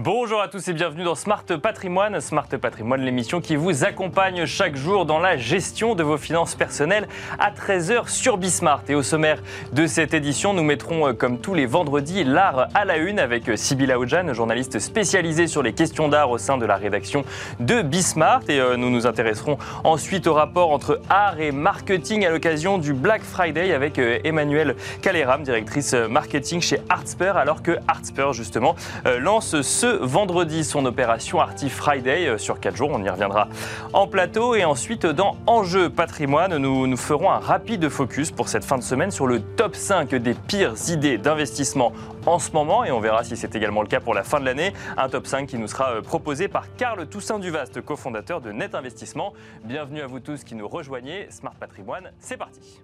Bonjour à tous et bienvenue dans Smart Patrimoine. Smart Patrimoine, l'émission qui vous accompagne chaque jour dans la gestion de vos finances personnelles à 13h sur Bismart. Et au sommaire de cette édition, nous mettrons euh, comme tous les vendredis l'art à la une avec euh, Sybilla Ojan, journaliste spécialisée sur les questions d'art au sein de la rédaction de Bismart. Et euh, nous nous intéresserons ensuite au rapport entre art et marketing à l'occasion du Black Friday avec Emmanuel Caleram, directrice marketing chez Artsper, alors que Artsper justement lance ce vendredi son opération Arty Friday euh, sur 4 jours. On y reviendra en plateau. Et ensuite, dans Enjeu patrimoine, nous, nous ferons un rapide focus pour cette fin de semaine sur le top 5 des pires idées d'investissement en ce moment. Et on verra si c'est également le cas pour la fin de l'année. Un top 5 qui nous sera euh, proposé par Carl Toussaint Duvaste, cofondateur de Net Investissement. Bienvenue à vous tous qui nous rejoignez. Smart Patrimoine, c'est parti.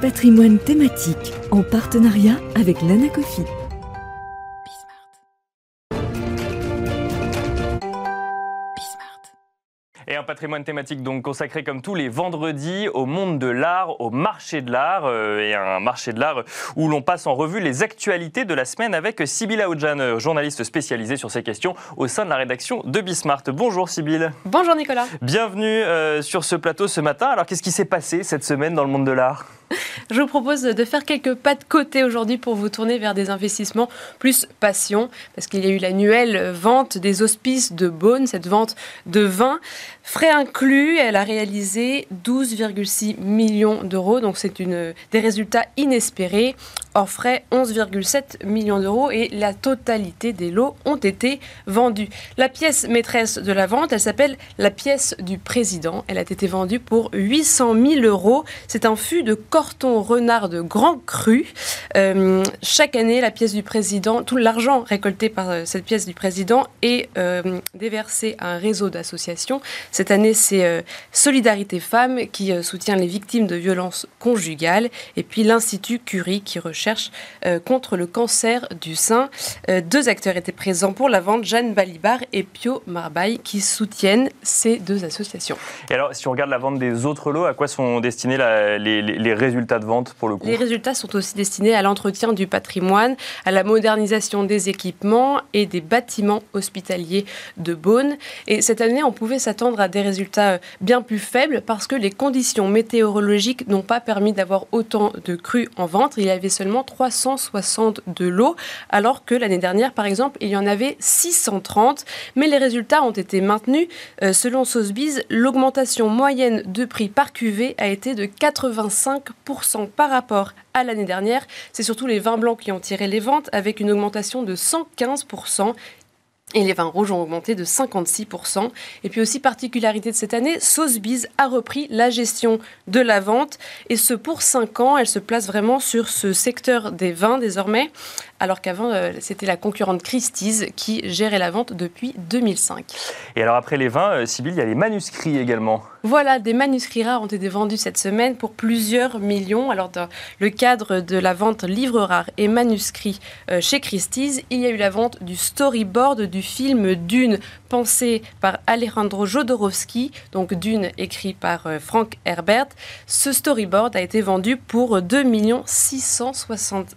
Patrimoine thématique en partenariat avec l'Anacofi. Et un patrimoine thématique donc consacré comme tous les vendredis au monde de l'art, au marché de l'art, euh, et un marché de l'art où l'on passe en revue les actualités de la semaine avec Sybille Aoudjan, journaliste spécialisée sur ces questions au sein de la rédaction de Bismart. Bonjour Sybille. Bonjour Nicolas. Bienvenue euh, sur ce plateau ce matin. Alors qu'est-ce qui s'est passé cette semaine dans le monde de l'art? Je vous propose de faire quelques pas de côté aujourd'hui pour vous tourner vers des investissements plus passion, parce qu'il y a eu l'annuelle vente des hospices de Beaune, cette vente de vin. Frais inclus, elle a réalisé 12,6 millions d'euros, donc c'est des résultats inespérés. Hors frais, 11,7 millions d'euros et la totalité des lots ont été vendus. La pièce maîtresse de la vente, elle s'appelle la pièce du président. Elle a été vendue pour 800 000 euros. C'est un fût de Corton Renard de Grand Cru. Euh, chaque année, la pièce du président, tout l'argent récolté par euh, cette pièce du président est euh, déversé à un réseau d'associations. Cette année, c'est Solidarité Femmes qui soutient les victimes de violences conjugales et puis l'Institut Curie qui recherche euh, contre le cancer du sein. Euh, deux acteurs étaient présents pour la vente, Jeanne Balibar et Pio Marbaille, qui soutiennent ces deux associations. Et alors, si on regarde la vente des autres lots, à quoi sont destinés les, résultats de vente pour le coup? Les résultats sont aussi destinés à l'entretien du patrimoine, à la modernisation des équipements et des bâtiments hospitaliers de Beaune. Et cette année, on pouvait s'attendre à des résultats euh, bien plus faibles parce que les conditions météorologiques n'ont pas permis d'avoir autant de crues en vente. Il y avait seulement 362 lots, alors que l'année dernière, par exemple, il y en avait 630. Mais les résultats ont été maintenus. Euh, selon Sotheby's, l'augmentation moyenne de prix par cuvée a été de 85% par rapport à l'année dernière. C'est surtout les vins blancs qui ont tiré les ventes avec une augmentation de 115% et les vins rouges ont augmenté de 56%. Et puis aussi, particularité de cette année, Sotheby's a repris la gestion de la vente. Et ce, pour 5 ans, elle se place vraiment sur ce secteur des vins désormais, alors qu'avant, euh, c'était la concurrente Christie's qui gérait la vente depuis 2005. Et alors après les vins, euh, Sybille, il y a les manuscrits également. Voilà, des manuscrits rares ont été vendus cette semaine pour plusieurs millions. Alors dans le cadre de la vente livres rares et manuscrits euh, chez Christie's, il y a eu la vente du storyboard du film Dune, pensé par Alejandro Jodorowsky, donc Dune écrit par Frank Herbert. Ce storyboard a été vendu pour 2 660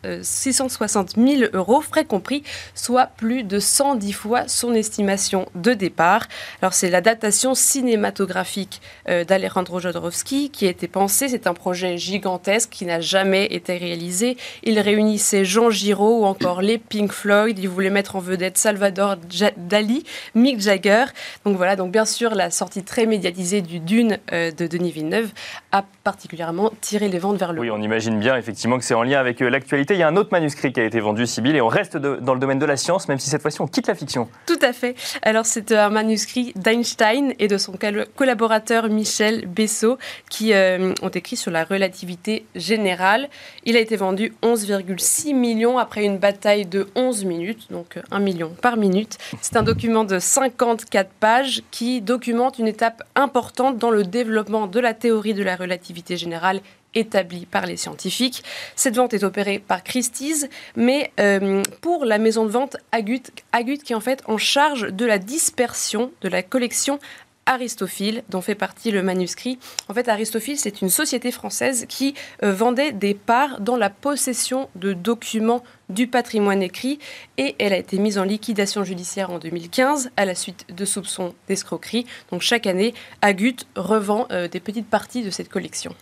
000 euros, frais compris, soit plus de 110 fois son estimation de départ. Alors c'est l'adaptation cinématographique euh, d'Alejandro Jodorowsky qui a été pensée. C'est un projet gigantesque qui n'a jamais été réalisé. Il réunissait Jean Giraud ou encore les Pink Floyd. Il voulait mettre en vedette Salvador Dali, Mick Jagger. Donc voilà, donc bien sûr la sortie très médiatisée du Dune euh, de Denis Villeneuve a particulièrement tiré les ventes vers le haut. Oui, on imagine bien effectivement que c'est en lien avec euh, l'actualité. Il y a un autre manuscrit qui a été vendu du Sibyl, et on reste dans le domaine de la science, même si cette fois-ci on quitte la fiction. Tout à fait. Alors c'est un manuscrit d'Einstein et de son collaborateur Michel Bessot qui euh, ont écrit sur la relativité générale. Il a été vendu 11,6 millions après une bataille de 11 minutes, donc 1 million par minute. C'est un document de 54 pages qui documente une étape importante dans le développement de la théorie de la relativité générale établie par les scientifiques. Cette vente est opérée par Christie's, mais euh, pour la maison de vente Agut, Agut qui est en fait en charge de la dispersion de la collection Aristophile, dont fait partie le manuscrit. En fait, Aristophile, c'est une société française qui euh, vendait des parts dans la possession de documents du patrimoine écrit et elle a été mise en liquidation judiciaire en 2015 à la suite de soupçons d'escroquerie. Donc chaque année, Agut revend euh, des petites parties de cette collection.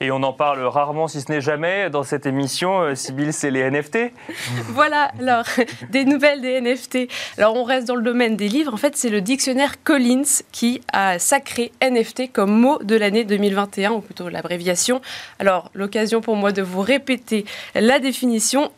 Et on en parle rarement, si ce n'est jamais, dans cette émission. Euh, Sybille, c'est les NFT. voilà, alors, des nouvelles des NFT. Alors on reste dans le domaine des livres. En fait, c'est le dictionnaire Collins qui a sacré NFT comme mot de l'année 2021, ou plutôt l'abréviation. Alors, l'occasion pour moi de vous répéter la définition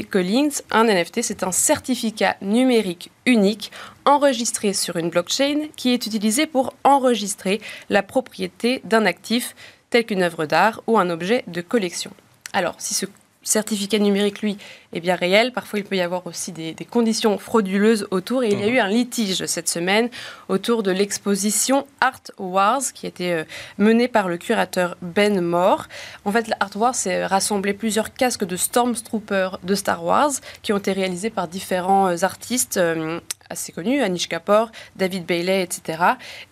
Collins. Un NFT, c'est un certificat numérique unique enregistré sur une blockchain qui est utilisé pour enregistrer la propriété d'un actif tel qu'une œuvre d'art ou un objet de collection. Alors, si ce certificat numérique, lui, est bien réel. Parfois, il peut y avoir aussi des, conditions frauduleuses autour. Et il y a mhm. eu un litige cette semaine autour de l'exposition Art Wars qui a été euh, menée par le curateur Ben Moore. En fait, Art Wars, c'est rassembler plusieurs casques de Stormtrooper de Star Wars qui ont été réalisés par différents euh, artistes euh, assez connus, Anish Kapoor, David Bailey, etc.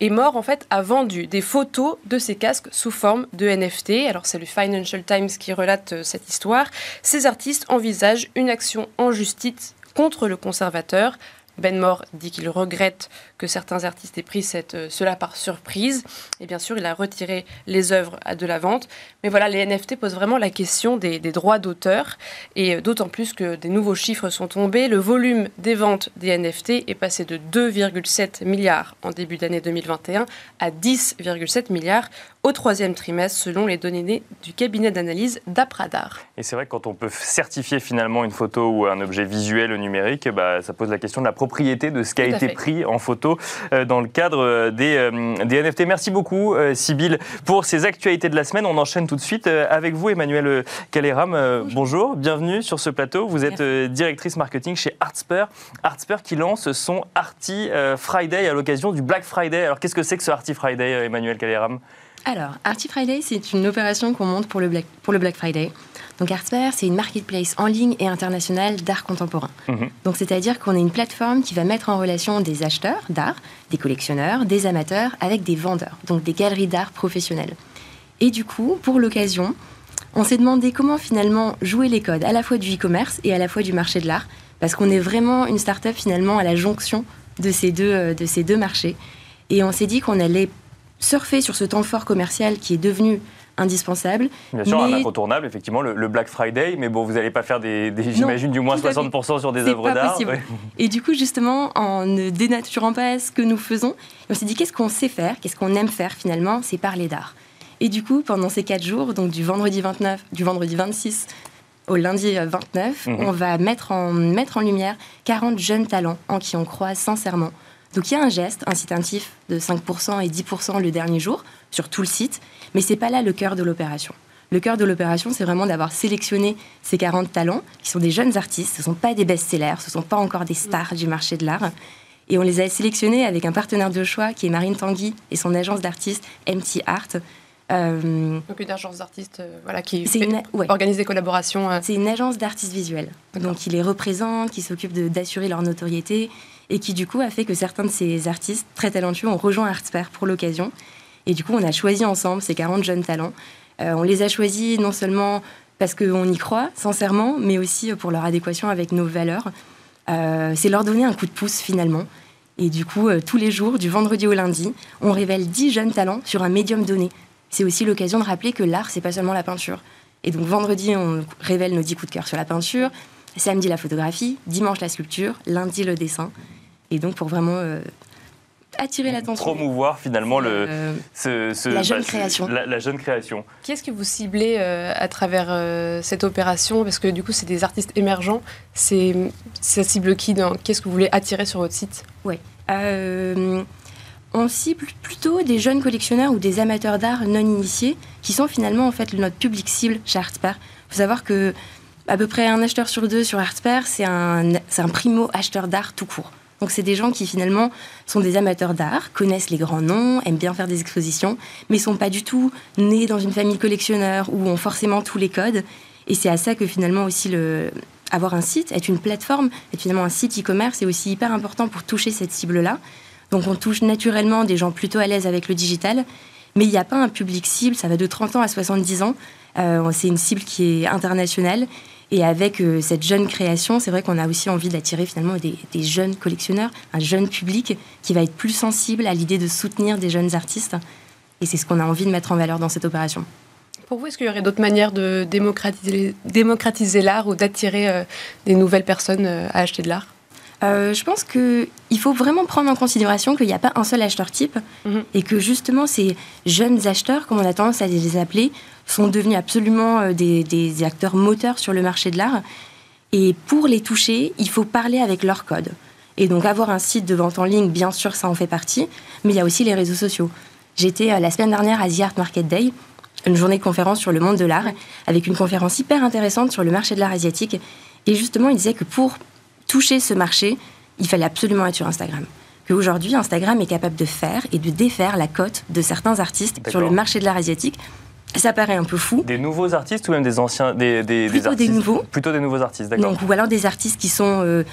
Et Moore, en fait, a vendu des photos de ces casques sous forme de NFT. Alors, c'est le Financial Times qui relate cette histoire. Ces artistes envisagent une action en justice contre le conservateur ben Moore dit qu'il regrette que certains artistes aient pris euh, cela par surprise. Et bien sûr, il a retiré les œuvres de la vente. Mais voilà, les NFT posent vraiment la question des, droits d'auteur. Et euh, d'autant plus que des nouveaux chiffres sont tombés. Le volume des ventes des NFT est passé de 2,7 milliards en début d'année 2021 à 10,7 milliards au troisième trimestre, selon les données du cabinet d'analyse d'Apradar. Et c'est vrai que quand on peut certifier finalement une photo ou un objet visuel numérique, bah, ça pose la question de la propriété de ce qui a été pris en photo euh, dans le cadre euh, des, euh, des NFT. Merci beaucoup, Sybille, pour ces actualités de la semaine. On enchaîne tout de suite avec vous, Emmanuel Caléram. Bonjour. bienvenue sur ce plateau. Vous êtes directrice marketing chez Artsper. Artsper qui lance son Arty Friday à l'occasion du Black Friday. Alors qu'est-ce que c'est que ce Arty Friday, Emmanuel Caléram alors, Arty Friday, c'est une opération qu'on monte pour le Black, pour le Black Friday. Donc Artsper, c'est une marketplace en ligne et internationale d'art contemporain. Mhm. Donc c'est-à-dire qu'on est une plateforme qui va mettre en relation des acheteurs d'art, des collectionneurs, des amateurs avec des vendeurs, donc des galeries d'art professionnelles. Et du coup, pour l'occasion, on s'est demandé comment finalement jouer les codes à la fois du e-commerce et à la fois du marché de l'art, parce qu'on est vraiment une start-up finalement à la jonction de ces deux, euh, de ces deux marchés. Et on s'est dit qu'on allait surfer sur ce temps fort commercial qui est devenu indispensable. Bien sûr, un incontournable, effectivement, le, Black Friday, mais bon, vous n'allez pas faire des, j'imagine, du moins 60% sur des œuvres d'art. Et du coup, justement, en ne dénaturant pas ce que nous faisons, on s'est dit qu'est-ce qu'on sait faire, qu'est-ce qu'on aime faire finalement, c'est parler d'art. Et du coup, pendant ces quatre jours, donc du vendredi 29, du vendredi 26 au lundi 29, mhm. on va mettre en, mettre en lumière 40 jeunes talents en qui on croit sincèrement donc il y a un geste incitatif de 5% et 10% le dernier jour sur tout le site, mais c'est pas là le cœur de l'opération. Le cœur de l'opération, c'est vraiment d'avoir sélectionné ces 40 talents, qui sont des jeunes artistes, ce ne sont pas des best-sellers, ce ne sont pas encore des stars du marché de l'art. Et on les a sélectionnés avec un partenaire de choix qui est Marine Tanguy et son agence d'artistes MT Art. Euh, donc une agence d'artistes euh, voilà, qui organise des collaborations. Euh. C'est une agence d'artistes visuels. Donc il les représente, qui s'occupe d'assurer leur notoriété et qui du coup a fait que certains de ces artistes très talentueux ont rejoint Artsper pour l'occasion. Et du coup, on a choisi ensemble ces 40 jeunes talents. Euh, on les a choisis non seulement parce qu'on y croit, sincèrement, mais aussi pour leur adéquation avec nos valeurs. Euh, c'est leur donner un coup de pouce finalement. Et du coup, euh, tous les jours, du vendredi au lundi, on révèle 10 jeunes talents sur un médium donné. C'est aussi l'occasion de rappeler que l'art, c'est pas seulement la peinture. Et donc vendredi, on révèle nos 10 coups de cœur sur la peinture, samedi la photographie, dimanche la sculpture, lundi le dessin. Et donc pour vraiment euh, attirer l'attention. Promouvoir finalement le, euh, ce, la jeune bah, création. La, jeune création. Qui est-ce que vous ciblez euh, à travers cette opération? Parce que du coup, c'est des artistes émergents. C'est, ça cible qui Qu'est-ce que vous voulez attirer sur votre site? Oui. on cible plutôt des jeunes collectionneurs ou des amateurs d'art non initiés qui sont finalement en fait notre public cible chez Artsper. Il faut savoir que à peu près un acheteur sur deux sur Artsper, c'est un, c'est un primo acheteur d'art tout court. Donc c'est des gens qui finalement sont des amateurs d'art, connaissent les grands noms, aiment bien faire des expositions, mais sont pas du tout nés dans une famille collectionneur où ont forcément tous les codes. Et c'est à ça que finalement aussi le avoir un site, être une plateforme, être finalement un site e-commerce est aussi hyper important pour toucher cette cible-là. Donc on touche naturellement des gens plutôt à l'aise avec le digital, Mais il n'y a pas un public cible, ça va de 30 ans à 70 ans. Euh, c'est une cible qui est internationale. Et avec euh, cette jeune création, c'est vrai qu'on a aussi envie d'attirer finalement des, des, jeunes collectionneurs, un jeune public qui va être plus sensible à l'idée de soutenir des jeunes artistes. Et c'est ce qu'on a envie de mettre en valeur dans cette opération. Pour vous, est-ce qu'il y aurait d'autres manières de démocratiser, démocratiser l'art ou d'attirer euh, des nouvelles personnes euh, à acheter de l'art? Euh, je pense qu'il faut vraiment prendre en considération qu'il n'y a pas un seul acheteur type Mhm. et que justement ces jeunes acheteurs, comme on a tendance à les appeler, sont devenus absolument euh, des, des acteurs moteurs sur le marché de l'art. Et pour les toucher, il faut parler avec leur code. Et donc avoir un site de vente en ligne, bien sûr, ça en fait partie, mais il y a aussi les réseaux sociaux. J'étais euh, la semaine dernière à The Art Market Day, une journée de conférence sur le monde de l'art, avec une conférence hyper intéressante sur le marché de l'art asiatique. Et justement, il disait que pour toucher ce marché, il fallait absolument être sur Instagram. Qu'aujourd'hui, Instagram est capable de faire et de défaire la cote de certains artistes sur le marché de l'art asiatique. Ça paraît un peu fou. Des nouveaux artistes ou même des anciens des, des, Plutôt des artistes nouveaux. Plutôt des nouveaux artistes, d'accord. Donc, ou alors des artistes qui sont euh,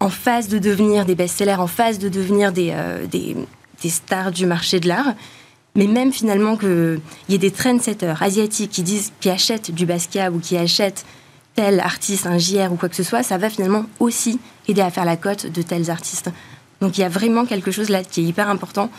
en phase de devenir des best-sellers, en phase de devenir des, euh, des, des stars du marché de l'art. Mais même finalement qu'il y ait des trendsetters asiatiques qui disent, qui achètent du Basquiat ou qui achètent tel artiste, un JR ou quoi que ce soit, ça va finalement aussi aider à faire la cote de tels artistes. Donc il y a vraiment quelque chose là qui est hyper important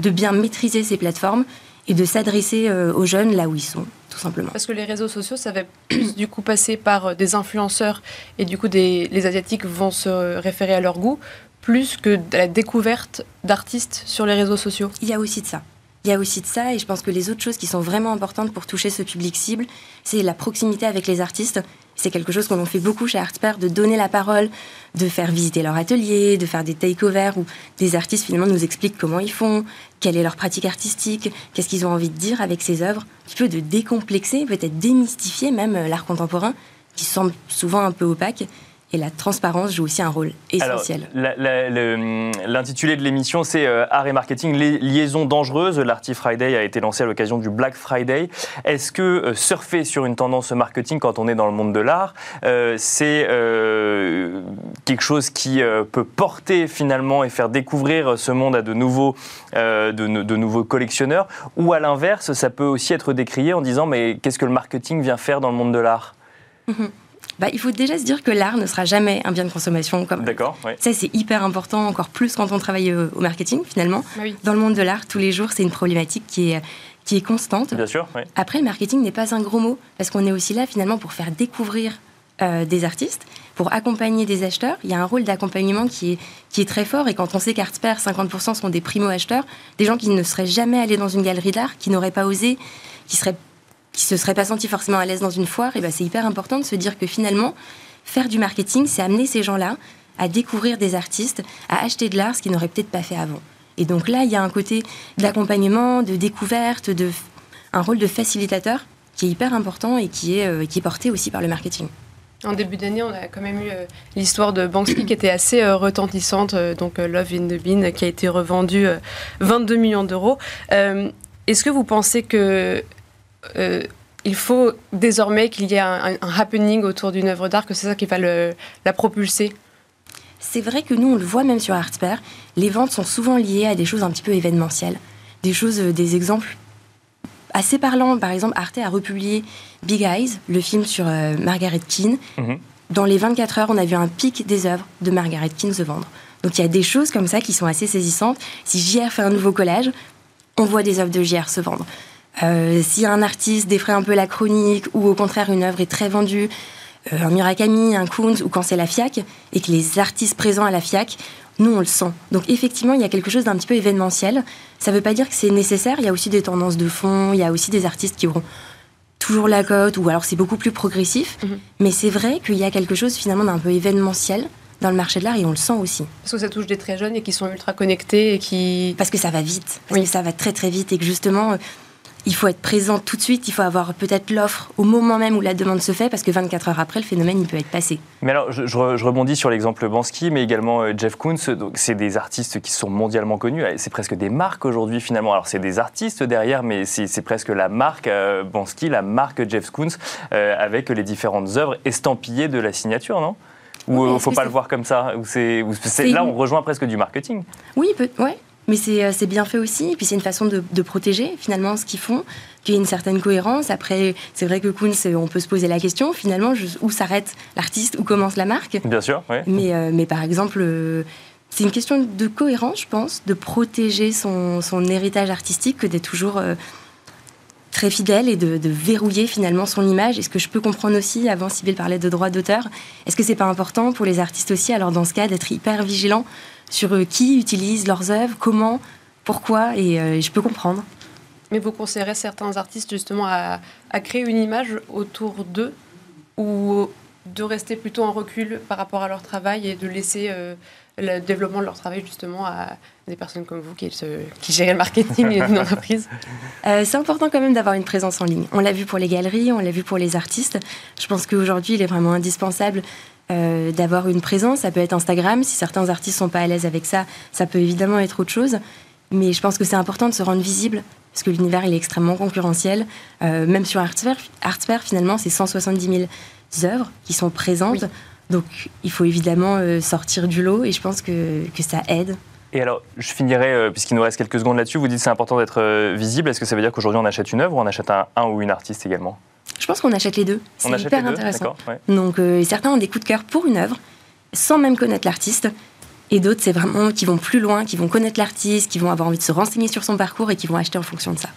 de bien maîtriser ces plateformes et de s'adresser euh, aux jeunes là où ils sont, tout simplement. Parce que les réseaux sociaux, ça va plus du coup passer par euh, des influenceurs et du coup des, les Asiatiques vont se référer à leur goût plus que de la découverte d'artistes sur les réseaux sociaux. Il y a aussi de ça. Il y a aussi de ça, et je pense que les autres choses qui sont vraiment importantes pour toucher ce public cible, c'est la proximité avec les artistes. C'est quelque chose qu'on fait beaucoup chez Artspare, de donner la parole, de faire visiter leur atelier, de faire des takeovers où des artistes finalement nous expliquent comment ils font, quelle est leur pratique artistique, qu'est-ce qu'ils ont envie de dire avec ces œuvres, un petit peu de décomplexer, peut-être démystifier même euh, l'art contemporain, qui semble souvent un peu opaque. Et la transparence joue aussi un rôle essentiel. l'intitulé de l'émission, c'est euh, Art et marketing, les liaisons dangereuses. L'Arty Friday a été lancé à l'occasion du Black Friday. Est-ce que euh, surfer sur une tendance marketing quand on est dans le monde de l'art, euh, c'est quelque chose qui peut porter finalement et faire découvrir ce monde à de nouveaux, de, de nouveaux collectionneurs? Ou à l'inverse, ça peut aussi être décrié en disant mais qu'est-ce que le marketing vient faire dans le monde de l'art? Bah, il faut déjà se dire que l'art ne sera jamais un bien de consommation comme D'accord oui. Ça, c'est hyper important, encore plus quand on travaille euh, au marketing, finalement. Bah oui. Dans le monde de l'art, tous les jours, c'est une problématique qui est, qui est constante. Bien sûr, oui. Après, le marketing n'est pas un gros mot, parce qu'on est aussi là, finalement, pour faire découvrir euh, des artistes, pour accompagner des acheteurs. Il y a un rôle d'accompagnement qui est, qui est très fort, et quand on sait qu'Artspare, 50% sont des primo-acheteurs, des gens qui ne seraient jamais allés dans une galerie d'art, qui n'auraient pas osé, qui seraient qui se seraient pas sentis forcément à l'aise dans une foire, et ben c'est hyper important de se dire que finalement, faire du marketing, c'est amener ces gens-là à découvrir des artistes, à acheter de l'art, ce qu'ils n'auraient peut-être pas fait avant. Et donc là, il y a un côté d'accompagnement, de découverte, de un rôle de facilitateur qui est hyper important et qui est, euh, qui est porté aussi par le marketing. En début d'année, on a quand même eu euh, l'histoire de Banksy qui était assez euh, retentissante, donc Love in the Bean, qui a été revendu euh, 22 millions d'euros. Est-ce que vous pensez que euh, il faut désormais qu'il y ait un, happening autour d'une œuvre d'art, que c'est ça qui va le- la propulser C'est vrai que nous, on le voit même sur Artspare, les ventes sont souvent liées à des choses un petit peu événementielles. Des choses, euh, des exemples assez parlants. Par exemple, Arte a republié Big Eyes, le film sur euh, Margaret Keane. Mhm. Dans les 24 heures, on a vu un pic des œuvres de Margaret Keane se vendre. Donc il y a des choses comme ça qui sont assez saisissantes. Si JR fait un nouveau collage, on voit des œuvres de JR se vendre. Euh, si un artiste défraie un peu la chronique ou au contraire une œuvre est très vendue, euh, un Murakami, un Kunz ou quand c'est la FIAC et que les artistes présents à la FIAC, nous on le sent. Donc effectivement, il y a quelque chose d'un petit peu événementiel. Ça ne veut pas dire que c'est nécessaire, il y a aussi des tendances de fond, il y a aussi des artistes qui auront toujours la cote ou alors c'est beaucoup plus progressif. Mhm. Mais c'est vrai qu'il y a quelque chose finalement d'un peu événementiel dans le marché de l'art et on le sent aussi. Parce que ça touche des très jeunes et qui sont ultra connectés et qui... Parce que ça va vite, parce Oui. que ça va très très vite et que justement, euh, il faut être présent tout de suite, il faut avoir peut-être l'offre au moment même où la demande se fait, parce que 24 heures après, le phénomène, il peut être passé. Mais alors, je, je re- je rebondis sur l'exemple Bansky, mais également euh, Jeff Koons. C'est des artistes qui sont mondialement connus. C'est presque des marques aujourd'hui, finalement. Alors, c'est des artistes derrière, mais c'est presque la marque euh, Bansky, la marque Jeff Koons, euh, avec les différentes œuvres estampillées de la signature, non? Ou Oui, ne faut pas le voir comme ça? Ou c'est, Là, on rejoint presque du marketing. Oui, peut, ouais. Mais c'est bien fait aussi. Et puis c'est une façon de, de, protéger finalement ce qu'ils font, qu'il y ait une certaine cohérence. Après, c'est vrai que Kunz, on peut se poser la question finalement où s'arrête l'artiste, où commence la marque? Bien sûr, oui. Mais, mais par exemple, c'est une question de cohérence, je pense, de protéger son, son héritage artistique que d'être toujours très fidèle et de, verrouiller finalement son image. Et ce que je peux comprendre aussi, avant Sybille parlait de droit d'auteur, est-ce que c'est pas important pour les artistes aussi, alors dans ce cas, d'être hyper vigilant sur euh, qui utilise leurs œuvres, comment, pourquoi, et euh, je peux comprendre. Mais vous conseillerez certains artistes justement à, créer une image autour d'eux ou de rester plutôt en recul par rapport à leur travail et de laisser euh, le développement de leur travail justement à des personnes comme vous qui, qui gèrent le marketing d'une entreprise euh, C'est important quand même d'avoir une présence en ligne. On l'a vu pour les galeries, on l'a vu pour les artistes. Je pense qu'aujourd'hui, il est vraiment indispensable euh, d'avoir une présence. Ça peut être Instagram. Si certains artistes sont pas à l'aise avec ça, ça peut évidemment être autre chose. Mais je pense que c'est important de se rendre visible parce que l'univers il est extrêmement concurrentiel. Euh, même sur Artsphere, finalement, c'est 170 000 œuvres qui sont présentes. Donc il faut évidemment euh, sortir du lot et je pense que, que ça aide. Et alors, je finirai, puisqu'il nous reste quelques secondes là-dessus, vous dites que c'est important d'être visible. Est-ce que ça veut dire qu'aujourd'hui on achète une œuvre ou on achète un, ou une artiste également? Je pense qu'on achète les deux. C'est hyper intéressant. Donc certains ont des coups de cœur pour une œuvre sans même connaître l'artiste. Et d'autres, c'est vraiment qui vont plus loin, qui vont connaître l'artiste, qui vont avoir envie de se renseigner sur son parcours et qui vont acheter en fonction de ça.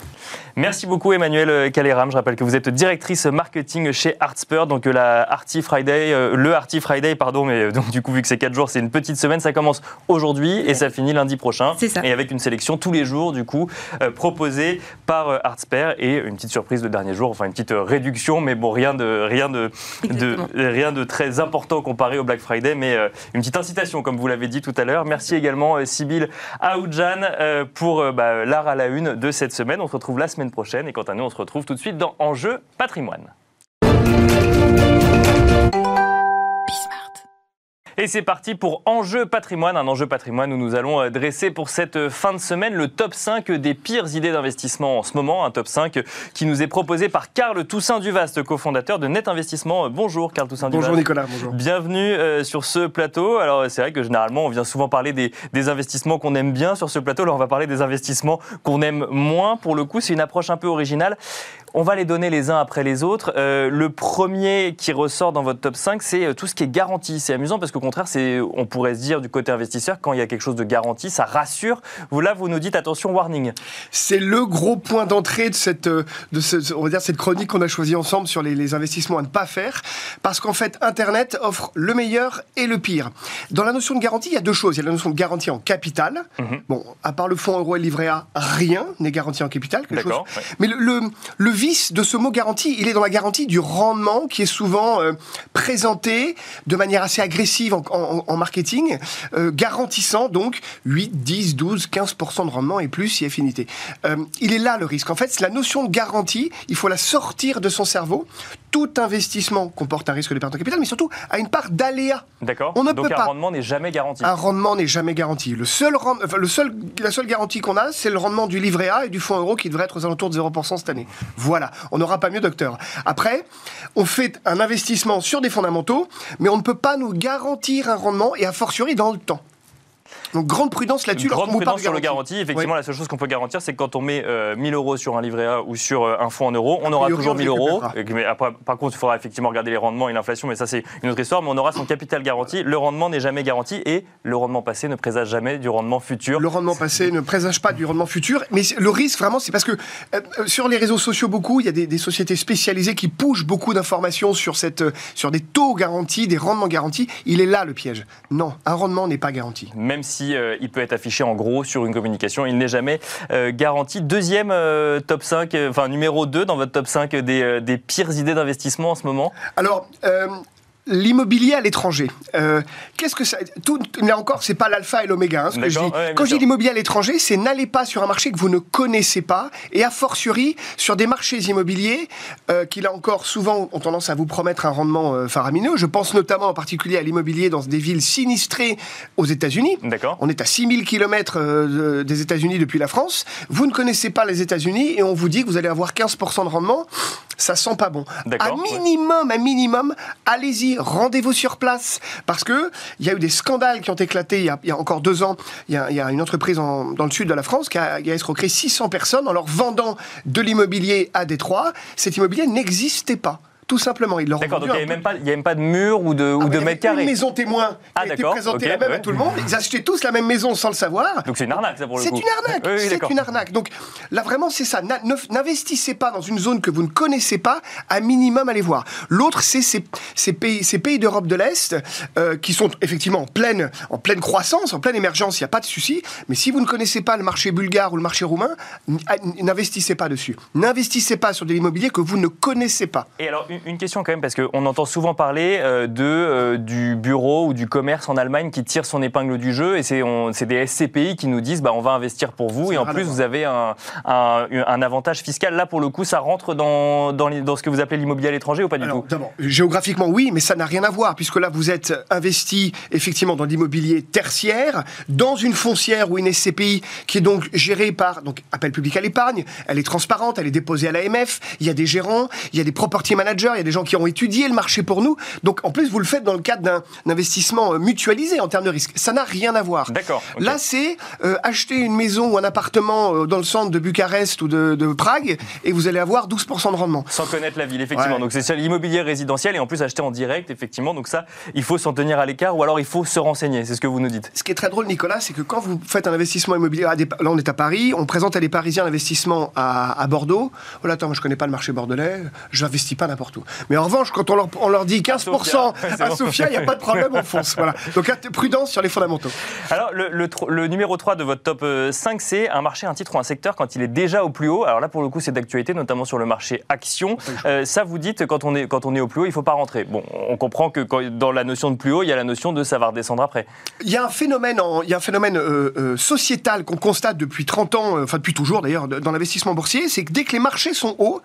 Merci beaucoup Emmanuel Caléram. Je rappelle que vous êtes directrice marketing chez Artspur, donc euh, la Arty Friday, euh, le Arty Friday, pardon, mais euh, donc du coup vu que c'est 4 jours, c'est une petite semaine. Ça commence aujourd'hui et ça finit lundi prochain. C'est ça. Et avec une sélection tous les jours du coup proposée par Artspur et une petite surprise le dernier jour, enfin une petite réduction, mais bon rien de rien de, de rien de très important comparé au Black Friday, mais une petite incitation comme vous l'avez dit tout à l'heure. Merci également Sybille Aoudjan pour bah, l'art à la une de cette semaine. On se retrouve la semaine prochaine. Et quant à nous, on se retrouve tout de suite dans Enjeu patrimoine. Et c'est parti pour Enjeu patrimoine, un enjeu patrimoine où nous allons euh, dresser pour cette euh, fin de semaine le top 5 des pires idées d'investissement en ce moment. Un top 5 qui nous est proposé par Carl Toussaint Duvaste, cofondateur de Net Investissement. Bonjour Carl Toussaint Duvaste. Bonjour Nicolas, bonjour. Bienvenue euh, sur ce plateau. Alors c'est vrai que généralement on vient souvent parler des, des investissements qu'on aime bien sur ce plateau. Là on va parler des investissements qu'on aime moins. Pour le coup c'est une approche un peu originale. On va les donner les uns après les autres. Euh, le premier qui ressort dans votre top 5, c'est euh, tout ce qui est garanti. C'est amusant parce qu'au contraire, c'est, on pourrait se dire du côté investisseur, quand il y a quelque chose de garanti, ça rassure. Vous là, vous nous dites attention, warning. C'est le gros point d'entrée de cette, euh, de ce, on va dire cette chronique qu'on a choisie ensemble sur les, investissements à ne pas faire, parce qu'en fait, Internet offre le meilleur et le pire. Dans la notion de garantie, il y a deux choses. Il y a la notion de garantie en capital. Mhm. Bon, à part le fonds euro et le livret A, rien n'est garanti en capital. Mais le, le, le vice de ce mot garantie, il est dans la garantie du rendement qui est souvent euh, présenté de manière assez agressive en, marketing, euh, garantissant donc 8, 10, 12, 15% de rendement et plus si affinité. Euh, il est là le risque. En fait, la notion de garantie, il faut la sortir de son cerveau tout investissement comporte un risque de perte de capital, mais surtout a une part d'aléa. D'accord. On ne Donc peut un rendement n'est jamais garanti. Un rendement n'est jamais garanti. Le seul, le seul, la seule garantie qu'on a, c'est le rendement du livret A et du fonds euro qui devrait être aux alentours de 0% cette année. Voilà. On n'aura pas mieux, docteur. Après, on fait un investissement sur des fondamentaux, mais on ne peut pas nous garantir un rendement et a fortiori dans le temps. Donc grande prudence là-dessus. Grande prudence sur le garantie. Effectivement, la seule chose qu'on peut garantir, c'est que quand on met 1000 euh, euros sur un livret A ou sur euh, un fonds en euros, on aura toujours 1000 euros. Mais après, par contre, il faudra effectivement regarder les rendements et l'inflation, mais ça c'est une autre histoire. Mais on aura son capital garanti. Le rendement n'est jamais garanti et le rendement passé ne présage jamais du rendement futur. Le rendement passé ne présage pas du rendement futur. Mais le risque vraiment, c'est parce que euh, sur les réseaux sociaux, beaucoup, il y a des, sociétés spécialisées qui poussent beaucoup d'informations sur, cette, sur des taux garantis, des rendements garantis. Il est là le piège. Non, un rendement n'est pas garanti. Même si euh, il peut être affiché en gros sur une communication. Il n'est jamais euh, garanti. Deuxième euh, top 5, enfin numéro 2 dans votre top 5 des, des pires idées d'investissement en ce moment Alors, L'immobilier à l'étranger. Euh, qu'est-ce que ça tout, Là encore, c'est pas l'alpha et l'oméga. Hein, ce que je dis. Quand je dis l'immobilier à l'étranger, c'est n'allez pas sur un marché que vous ne connaissez pas, et a fortiori sur des marchés immobiliers euh, qui là encore souvent ont tendance à vous promettre un rendement euh, faramineux. Je pense notamment en particulier à l'immobilier dans des villes sinistrées aux États-Unis. D'accord. On est à 6000 km des États-Unis depuis la France. Vous ne connaissez pas les États-Unis et on vous dit que vous allez avoir 15% de rendement. Ça sent pas bon. À minimum, à minimum, allez-y rendez-vous sur place. Parce que il y a eu des scandales qui ont éclaté il y a, encore deux ans. Il y a, une entreprise en- dans le sud de la France qui a, qui a escroqué 600 personnes en leur vendant de l'immobilier à Détroit. Cet immobilier n'existait pas. Tout simplement, ils leur D'accord, donc il n'y avait même pas, il y avait même pas de mur ou de, ou Ah, de il y avait mètres carrés. Une maison témoin qui Ah, a été présentée ok, la même à tout le monde. Ils achetaient tous la même maison sans le savoir. Donc c'est une arnaque, ça, pour le C'est coup. une arnaque, Oui, oui, c'est une arnaque. Donc là vraiment c'est ça. N'investissez pas dans une zone que vous ne connaissez pas, à minimum allez voir. L'autre c'est ces, ces pays, ces pays d'Europe de l'Est euh, qui sont effectivement en pleine, en pleine croissance, en pleine émergence, il n'y a pas de souci. Mais si vous ne connaissez pas le marché bulgare ou le marché roumain, ah, n'investissez pas dessus. N'investissez pas sur de l'immobilier que vous ne connaissez pas. Et alors, une, une question quand même, parce qu'on entend souvent parler euh, de, euh, du bureau ou du commerce en Allemagne qui tire son épingle du jeu, et c'est des SCPI qui nous disent bah, on va investir pour vous, et en plus vous avez un, un, un avantage fiscal. Là, pour le coup, ça rentre dans, dans, ce que vous appelez l'immobilier à l'étranger ou pas du Alors, tout? d'abord, géographiquement, oui, mais ça n'a rien à voir, puisque là, vous êtes investi effectivement dans l'immobilier tertiaire, dans une foncière ou une SCPI qui est donc gérée par, donc, appel public à l'épargne, elle est transparente, elle est déposée à l'AMF, il y a des gérants, il y a des property managers, il y a des gens qui ont étudié le marché pour nous. Donc, en plus, vous le faites dans le cadre d'un investissement euh, mutualisé en termes de risque. Ça n'a rien à voir. D'accord. Là, c'est euh, acheter une maison ou un appartement euh, dans le centre de Bucarest ou de, de Prague et vous allez avoir 12% de rendement. Sans connaître la ville, effectivement. Ouais. Donc c'est l'immobilier résidentiel et en plus acheter en direct, effectivement. Donc ça, il faut s'en tenir à l'écart ou alors il faut se renseigner. C'est ce que vous nous dites. Ce qui est très drôle, Nicolas, c'est que quand vous faites un investissement immobilier, à des- là on est à Paris, on présente à des Parisiens l'investissement à, à Bordeaux. Oh là, attends, moi je connais pas le marché bordelais, je n'investis pas n'importe Mais en revanche, quand on leur, on leur dit 15% Sofia, c'est à. Sofia, il n'y a pas de problème, on fonce. Voilà. Donc prudence sur les fondamentaux. Alors, le, le tro- le numéro 3 de votre top euh, 5, c'est un marché, un titre ou un secteur quand il est déjà au plus haut. Alors là, pour le coup, c'est d'actualité, notamment sur le marché action. Euh, ça, vous dites, quand on est, quand on est au plus haut, il ne faut pas rentrer. Bon, on comprend que quand- dans la notion de plus haut, il y a la notion de ça va redescendre après. Il y a un phénomène, en- il y a un phénomène euh, euh, sociétal qu'on constate depuis 30 ans, euh, enfin depuis toujours d'ailleurs, dans l'investissement boursier, c'est que dès que les marchés sont hauts,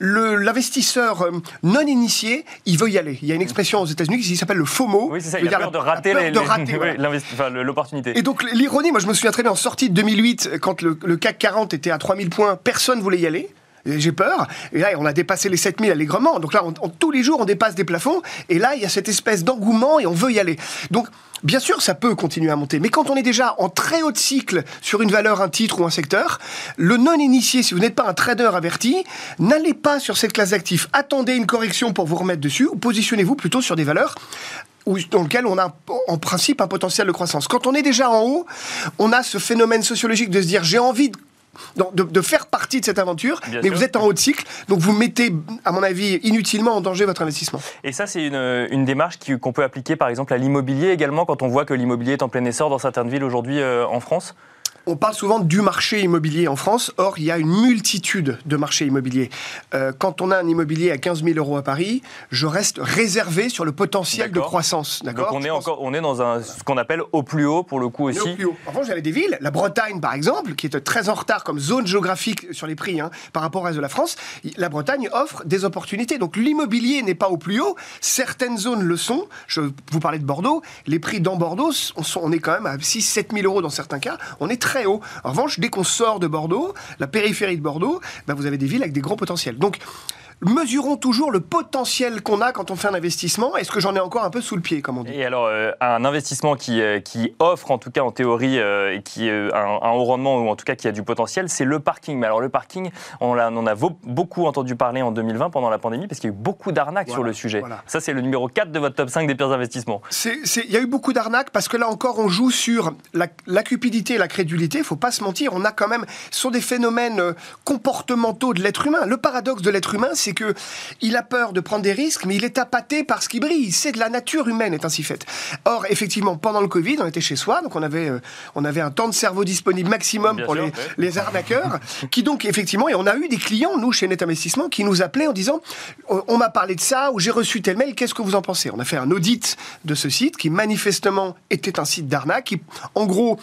l'investisseur euh, non initié, il veut y aller. Il y a une expression aux États-Unis qui s'appelle le FOMO. Oui, c'est ça, il a peur de rater voilà. l'opportunité. Et donc l'ironie, moi je me souviens très bien, en sortie de 2008, quand le, le CAC 40 était à 3000 points, personne voulait y aller. J'ai peur. Et là, on a dépassé les 7000 allègrement. Donc là, tous les jours, on dépasse des plafonds. Et là, il y a cette espèce d'engouement et on veut y aller. Donc, bien sûr, ça peut continuer à monter. Mais quand on est déjà en très haut de cycle sur une valeur, un titre ou un secteur, le non-initié, si vous n'êtes pas un trader averti, n'allez pas sur cette classe d'actifs. Attendez une correction pour vous remettre dessus ou positionnez-vous plutôt sur des valeurs dans lequel on a en principe un potentiel de croissance. Quand on est déjà en haut, on a ce phénomène sociologique de se dire j'ai envie de, de- de faire partie de cette aventure, Bien mais sûr. vous êtes en haut de cycle, donc vous mettez, à mon avis, inutilement en danger votre investissement. Et ça, c'est une, une démarche qui- qu'on peut appliquer, par exemple, à l'immobilier également, quand on voit que l'immobilier est en plein essor dans certaines villes aujourd'hui euh, en France? On parle souvent du marché immobilier en France. Or, il y a une multitude de marchés immobiliers. Euh, quand on a un immobilier à 15 000 euros à Paris, je reste réservé sur le potentiel de D'accord. croissance. Donc on est, pense- encore, on est dans un, ce qu'on appelle au plus haut, pour le coup est au aussi. plus haut. En revanche, j'avais des villes, la Bretagne par exemple, qui est très en retard comme zone géographique sur les prix hein, par rapport au reste de la France. La Bretagne offre des opportunités. Donc l'immobilier n'est pas au plus haut. Certaines zones le sont. Je vous parlais de Bordeaux. Les prix dans Bordeaux, on, sont- on est quand même à 6-7 000 euros dans certains cas. On est très En revanche, dès qu'on sort de Bordeaux, la périphérie de Bordeaux, ben, vous avez des villes avec des gros potentiels. Donc mesurons toujours le potentiel qu'on a quand on fait un investissement. Est-ce que j'en ai encore un peu sous le pied, comme on dit Et alors, euh, un investissement qui, euh, qui offre, en tout cas en théorie, euh, et qui euh, un, un haut rendement, ou en tout cas qui a du potentiel, c'est le parking. Mais alors, le parking, on, on en a beaucoup entendu parler en 2020 pendant la pandémie, parce qu'il y a eu beaucoup d'arnaques Voilà, sur le sujet. voilà. Ça, c'est le numéro 4 de votre top 5 des pires investissements. Il y a eu beaucoup d'arnaques parce que là encore, on joue sur la, la cupidité et la crédulité. Il faut pas se mentir. On a quand même, ce sont des phénomènes comportementaux de l'être humain. Le paradoxe de l'être humain, c'est que il a peur de prendre des risques, mais il est appâté par ce qui brille. C'est de la nature humaine est ainsi faite. Or, effectivement, pendant le Covid, on était chez soi, donc on avait, euh, on avait un temps de cerveau disponible maximum Bien pour sûr, les, ouais. les arnaqueurs, qui donc effectivement, et on a eu des clients, nous, chez Net Investissement, qui nous appelaient en disant, on, on m'a parlé de ça, ou j'ai reçu tel mail, qu'est-ce que vous en pensez? On a fait un audit de ce site, qui manifestement était un site d'arnaque, qui, en gros,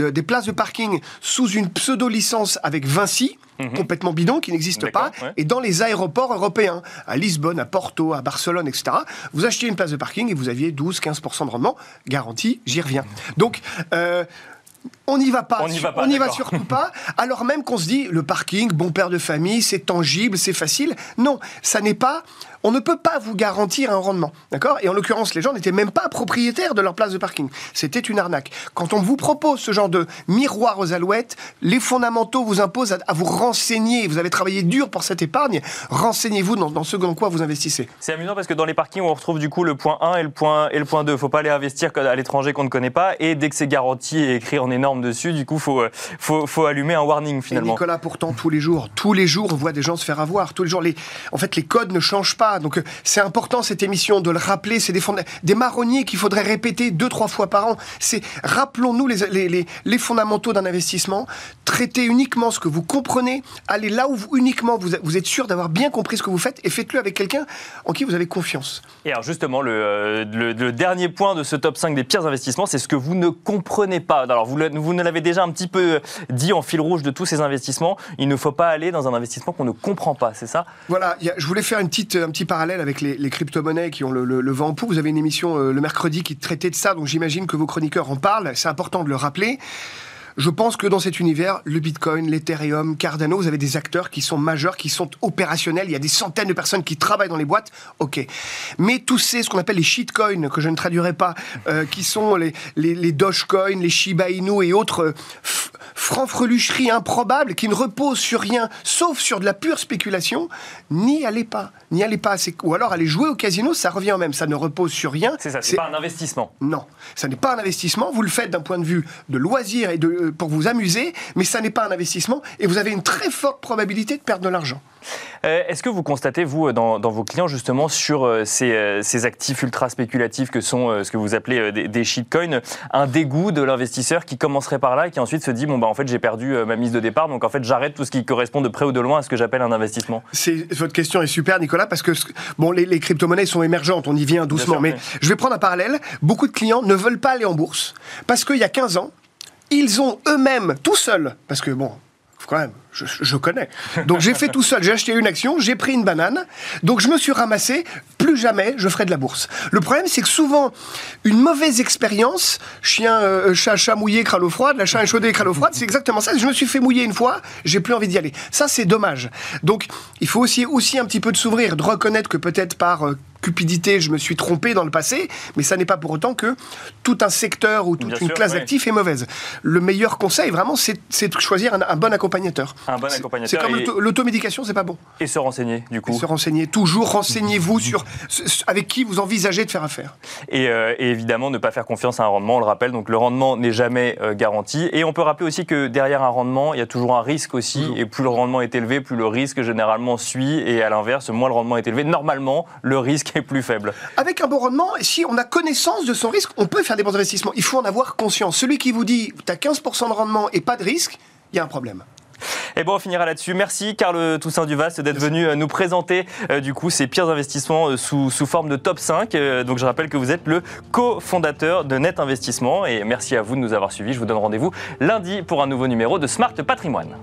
euh, des places de parking sous une pseudo-licence avec Vinci, complètement bidon, qui n'existe pas, Mhm. Ouais. et dans les aéroports européens, à Lisbonne, à Porto, à Barcelone, etc., vous achetiez une place de parking et vous aviez 12-15% de rendement, garanti, j'y reviens. Donc, euh, on n'y va pas. On n'y va surtout pas. Alors même qu'on se dit, le parking, bon père de famille, c'est tangible, c'est facile. Non, ça n'est pas. On ne peut pas vous garantir un rendement, d'accord? Et en l'occurrence, les gens n'étaient même pas propriétaires de leur place de parking. C'était une arnaque. Quand on vous propose ce genre de miroir aux alouettes, les fondamentaux vous imposent à, à vous renseigner. Vous avez travaillé dur pour cette épargne. Renseignez-vous dans, dans ce dans quoi vous investissez. C'est amusant parce que dans les parkings, on retrouve du coup le point 1 et le point, et le point 2. Faut pas aller investir à l'étranger qu'on ne connaît pas. Et dès que c'est garanti et écrit en énorme dessus, du coup, faut, euh, faut, faut allumer un warning Et finalement. Nicolas, pourtant, tous les jours, tous les jours, on voit des gens se faire avoir. Tous les jours, les, en fait, les codes ne changent pas. Donc, euh, c'est important cette émission de le rappeler. C'est des, fonda- des marronniers qu'il faudrait répéter deux, trois fois par an. C'est rappelons-nous les, les, les, les fondamentaux d'un investissement. Traitez uniquement ce que vous comprenez. Allez là où vous, uniquement vous, vous êtes sûr d'avoir bien compris ce que vous faites et faites-le avec quelqu'un en qui vous avez confiance. Et alors justement, le, euh, le- le dernier point de ce top 5 des pires investissements, c'est ce que vous ne comprenez pas. Alors vous, le- vous ne l'avez déjà un petit peu dit en fil rouge de tous ces investissements. Il ne faut pas aller dans un investissement qu'on ne comprend pas, c'est ça? Voilà, je voulais faire une petite, un petit parallèle avec les, crypto-monnaies qui ont le vent en poupe. Vous avez une émission euh, le mercredi qui traitait de ça, donc j'imagine que vos chroniqueurs en parlent. C'est important de le rappeler. Je pense que dans cet univers, le Bitcoin, l'Ethereum, Cardano, vous avez des acteurs qui sont majeurs, qui sont opérationnels. Il y a des centaines de personnes qui travaillent dans les boîtes. Ok. Mais tous ces, ce qu'on appelle les shitcoins, que je ne traduirai pas, euh, qui sont les, les, les Dogecoin, les Shiba Inu et autres euh, franfrelucheries improbables qui ne reposent sur rien, sauf sur de la pure spéculation, n'y allez pas. N'y allez pas. Ou alors allez jouer au casino, ça revient au même. Ça ne repose sur rien. C'est ça, c'est pas un investissement. Non, ça n'est pas un investissement. Vous le faites d'un point de vue de loisir et de, euh, pour vous amuser, mais ça n'est pas un investissement et vous avez une très forte probabilité de perdre de l'argent. Euh, Est-ce que vous constatez, vous, dans, dans vos clients, justement, sur euh, ces, euh, ces actifs ultra spéculatifs que sont euh, ce que vous appelez euh, des, des shitcoins, un dégoût de l'investisseur qui commencerait par là et qui ensuite se dit bon, bah, en fait, j'ai perdu euh, ma mise de départ, donc en fait, j'arrête tout ce qui correspond de près ou de loin à ce que j'appelle un investissement? Votre question est super, Nicolas, parce que bon, les, les crypto-monnaies sont émergentes, on y vient doucement, sûr, mais oui. je vais prendre un parallèle. Beaucoup de clients ne veulent pas aller en bourse parce qu'il y a 15 ans, ils ont eux-mêmes, tout seuls, parce que bon, quand même, je, connais. Donc j'ai fait tout seul, j'ai acheté une action, j'ai pris une banane, donc je me suis ramassé, plus jamais je ferai de la bourse. Le problème, c'est que souvent, une mauvaise expérience, chien, euh, chat, chat mouillé, crâne au froid, la chat échaudé, crâne au froid, c'est exactement ça. Je me suis fait mouiller une fois, j'ai plus envie d'y aller. Ça, c'est dommage. Donc, il faut aussi, aussi un petit peu de s'ouvrir, de reconnaître que peut-être par euh, cupidité, je me suis trompé dans le passé, mais ça n'est pas pour autant que tout un secteur ou toute Bien une sûr, classe ouais. d'actifs est mauvaise. Le meilleur conseil, vraiment, c'est de choisir un, un bon accompagnateur. Un bon accompagnateur C'est comme l'automédication, c'est pas bon. et se renseigner, du coup. Se renseigner, toujours renseignez-vous sur ce- avec qui vous envisagez de faire affaire. Et, euh, et évidemment, ne pas faire confiance à un rendement, on le rappelle. Donc, le rendement n'est jamais euh, garanti. Et on peut rappeler aussi que derrière un rendement, il y a toujours un risque aussi. Toujours. Et plus le rendement est élevé, plus le risque généralement suit. Et à l'inverse, moins le rendement est élevé, normalement, le risque est plus faible. Avec un bon rendement, si on a connaissance de son risque, on peut faire des bons investissements. Il faut en avoir conscience. Celui qui vous dit tu as 15% de rendement et pas de risque, il y a un problème. Et bon, on finira là-dessus. Merci, Carl Toussaint Duvaste, d'être venu euh, nous présenter euh, du coup ces pires investissements euh, sous, sous forme de top 5. Euh, donc, je rappelle que vous êtes le cofondateur de Net Investissement. Et merci à vous de nous avoir suivis. Je vous donne rendez-vous lundi pour un nouveau numéro de Smart Patrimoine.